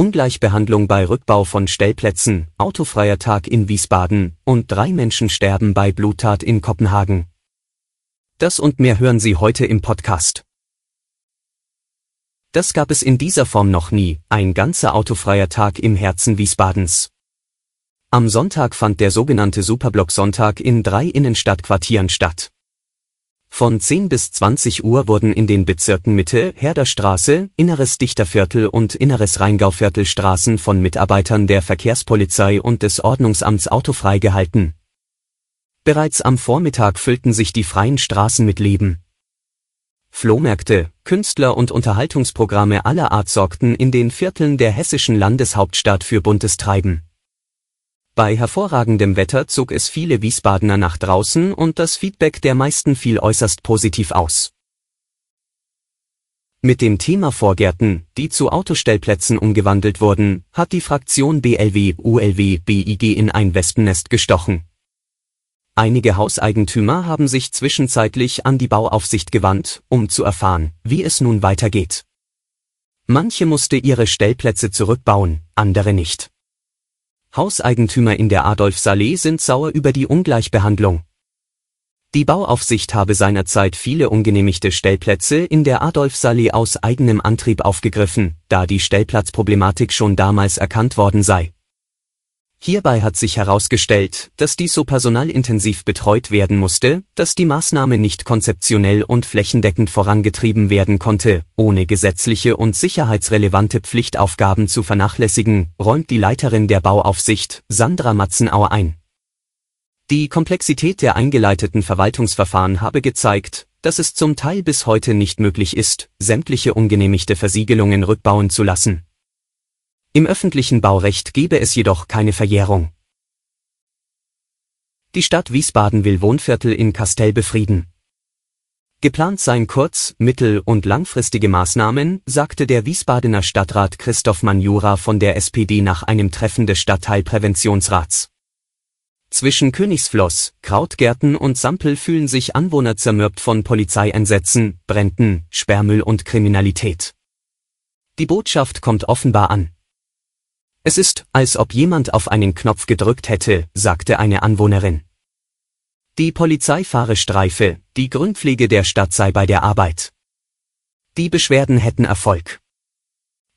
Ungleichbehandlung bei Rückbau von Stellplätzen, autofreier Tag in Wiesbaden und drei Menschen sterben bei Bluttat in Kopenhagen. Das und mehr hören Sie heute im Podcast. Das gab es in dieser Form noch nie, ein ganzer autofreier Tag im Herzen Wiesbadens. Am Sonntag fand der sogenannte Superblock-Sonntag in drei Innenstadtquartieren statt. Von 10 bis 20 Uhr wurden in den Bezirken Mitte, Herderstraße, Inneres Dichterviertel und Inneres Rheingauviertel Straßen von Mitarbeitern der Verkehrspolizei und des Ordnungsamts autofrei gehalten. Bereits am Vormittag füllten sich die freien Straßen mit Leben. Flohmärkte, Künstler und Unterhaltungsprogramme aller Art sorgten in den Vierteln der hessischen Landeshauptstadt für buntes Treiben. Bei hervorragendem Wetter zog es viele Wiesbadener nach draußen und das Feedback der meisten fiel äußerst positiv aus. Mit dem Thema Vorgärten, die zu Autostellplätzen umgewandelt wurden, hat die Fraktion BLW ULW BIG in ein Wespennest gestochen. Einige Hauseigentümer haben sich zwischenzeitlich an die Bauaufsicht gewandt, um zu erfahren, wie es nun weitergeht. Manche musste ihre Stellplätze zurückbauen, andere nicht. Hauseigentümer in der Adolfsallee sind sauer über die Ungleichbehandlung. Die Bauaufsicht habe seinerzeit viele ungenehmigte Stellplätze in der Adolfsallee aus eigenem Antrieb aufgegriffen, da die Stellplatzproblematik schon damals erkannt worden sei. Hierbei hat sich herausgestellt, dass dies so personalintensiv betreut werden musste, dass die Maßnahme nicht konzeptionell und flächendeckend vorangetrieben werden konnte, ohne gesetzliche und sicherheitsrelevante Pflichtaufgaben zu vernachlässigen, räumt die Leiterin der Bauaufsicht, Sandra Matzenauer ein. Die Komplexität der eingeleiteten Verwaltungsverfahren habe gezeigt, dass es zum Teil bis heute nicht möglich ist, sämtliche ungenehmigte Versiegelungen rückbauen zu lassen. Im öffentlichen Baurecht gebe es jedoch keine Verjährung. Die Stadt Wiesbaden will Wohnviertel in Kastell befrieden. Geplant seien kurz-, mittel- und langfristige Maßnahmen, sagte der Wiesbadener Stadtrat Christoph Manjura von der SPD nach einem Treffen des Stadtteilpräventionsrats. Zwischen Königsfloss, Krautgärten und Sampel fühlen sich Anwohner zermürbt von Polizeieinsätzen, Bränden, Sperrmüll und Kriminalität. Die Botschaft kommt offenbar an. Es ist, als ob jemand auf einen Knopf gedrückt hätte, sagte eine Anwohnerin. Die Polizei fahre Streife, die Grünpflege der Stadt sei bei der Arbeit. Die Beschwerden hätten Erfolg.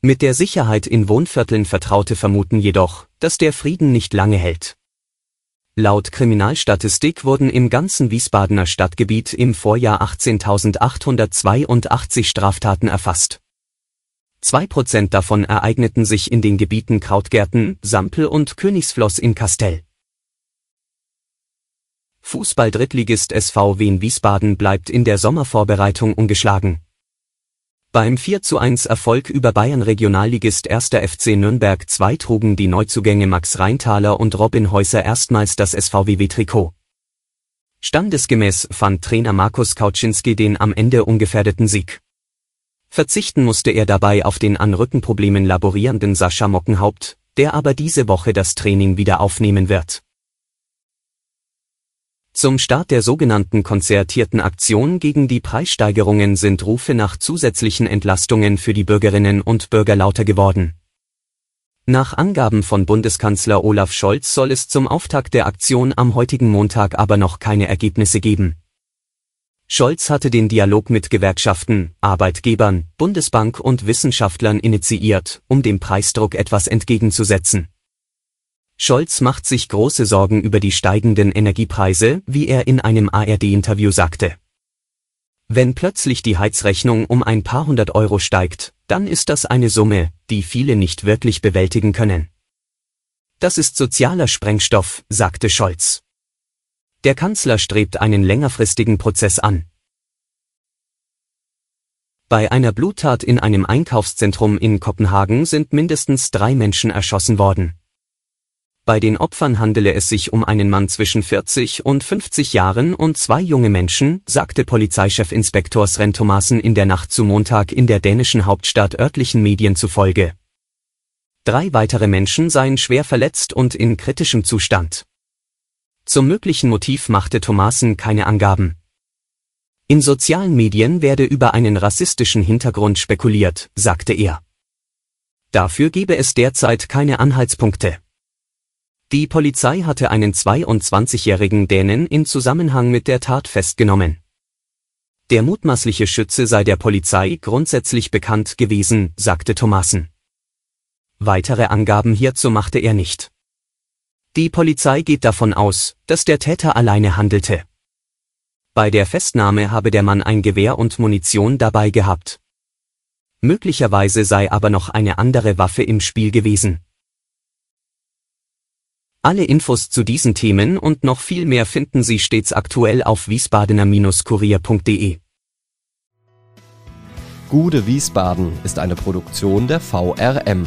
Mit der Sicherheit in Wohnvierteln Vertraute vermuten jedoch, dass der Frieden nicht lange hält. Laut Kriminalstatistik wurden im ganzen Wiesbadener Stadtgebiet im Vorjahr 18.882 Straftaten erfasst. Zwei Prozent davon ereigneten sich in den Gebieten Krautgärten, Sampel und Königsfloss in Kastell. Fußball-Drittligist SV Wien Wiesbaden bleibt in der Sommervorbereitung ungeschlagen. Beim 4 zu 1 Erfolg über Bayern Regionalligist 1. FC Nürnberg 2 trugen die Neuzugänge Max Reintaler und Robin Häuser erstmals das SVWW-Trikot. Standesgemäß fand Trainer Markus Kauczynski den am Ende ungefährdeten Sieg. Verzichten musste er dabei auf den an Rückenproblemen laborierenden Sascha Mockenhaupt, der aber diese Woche das Training wieder aufnehmen wird. Zum Start der sogenannten konzertierten Aktion gegen die Preissteigerungen sind Rufe nach zusätzlichen Entlastungen für die Bürgerinnen und Bürger lauter geworden. Nach Angaben von Bundeskanzler Olaf Scholz soll es zum Auftakt der Aktion am heutigen Montag aber noch keine Ergebnisse geben. Scholz hatte den Dialog mit Gewerkschaften, Arbeitgebern, Bundesbank und Wissenschaftlern initiiert, um dem Preisdruck etwas entgegenzusetzen. Scholz macht sich große Sorgen über die steigenden Energiepreise, wie er in einem ARD-Interview sagte. Wenn plötzlich die Heizrechnung um ein paar hundert Euro steigt, dann ist das eine Summe, die viele nicht wirklich bewältigen können. Das ist sozialer Sprengstoff, sagte Scholz. Der Kanzler strebt einen längerfristigen Prozess an. Bei einer Bluttat in einem Einkaufszentrum in Kopenhagen sind mindestens drei Menschen erschossen worden. Bei den Opfern handele es sich um einen Mann zwischen 40 und 50 Jahren und zwei junge Menschen, sagte Polizeichefinspektor Sren Thomasen in der Nacht zu Montag in der dänischen Hauptstadt örtlichen Medien zufolge. Drei weitere Menschen seien schwer verletzt und in kritischem Zustand. Zum möglichen Motiv machte Thomasen keine Angaben. In sozialen Medien werde über einen rassistischen Hintergrund spekuliert, sagte er. Dafür gebe es derzeit keine Anhaltspunkte. Die Polizei hatte einen 22-jährigen Dänen in Zusammenhang mit der Tat festgenommen. Der mutmaßliche Schütze sei der Polizei grundsätzlich bekannt gewesen, sagte Thomasen. Weitere Angaben hierzu machte er nicht. Die Polizei geht davon aus, dass der Täter alleine handelte. Bei der Festnahme habe der Mann ein Gewehr und Munition dabei gehabt. Möglicherweise sei aber noch eine andere Waffe im Spiel gewesen. Alle Infos zu diesen Themen und noch viel mehr finden Sie stets aktuell auf wiesbadener-kurier.de. Gude Wiesbaden ist eine Produktion der VRM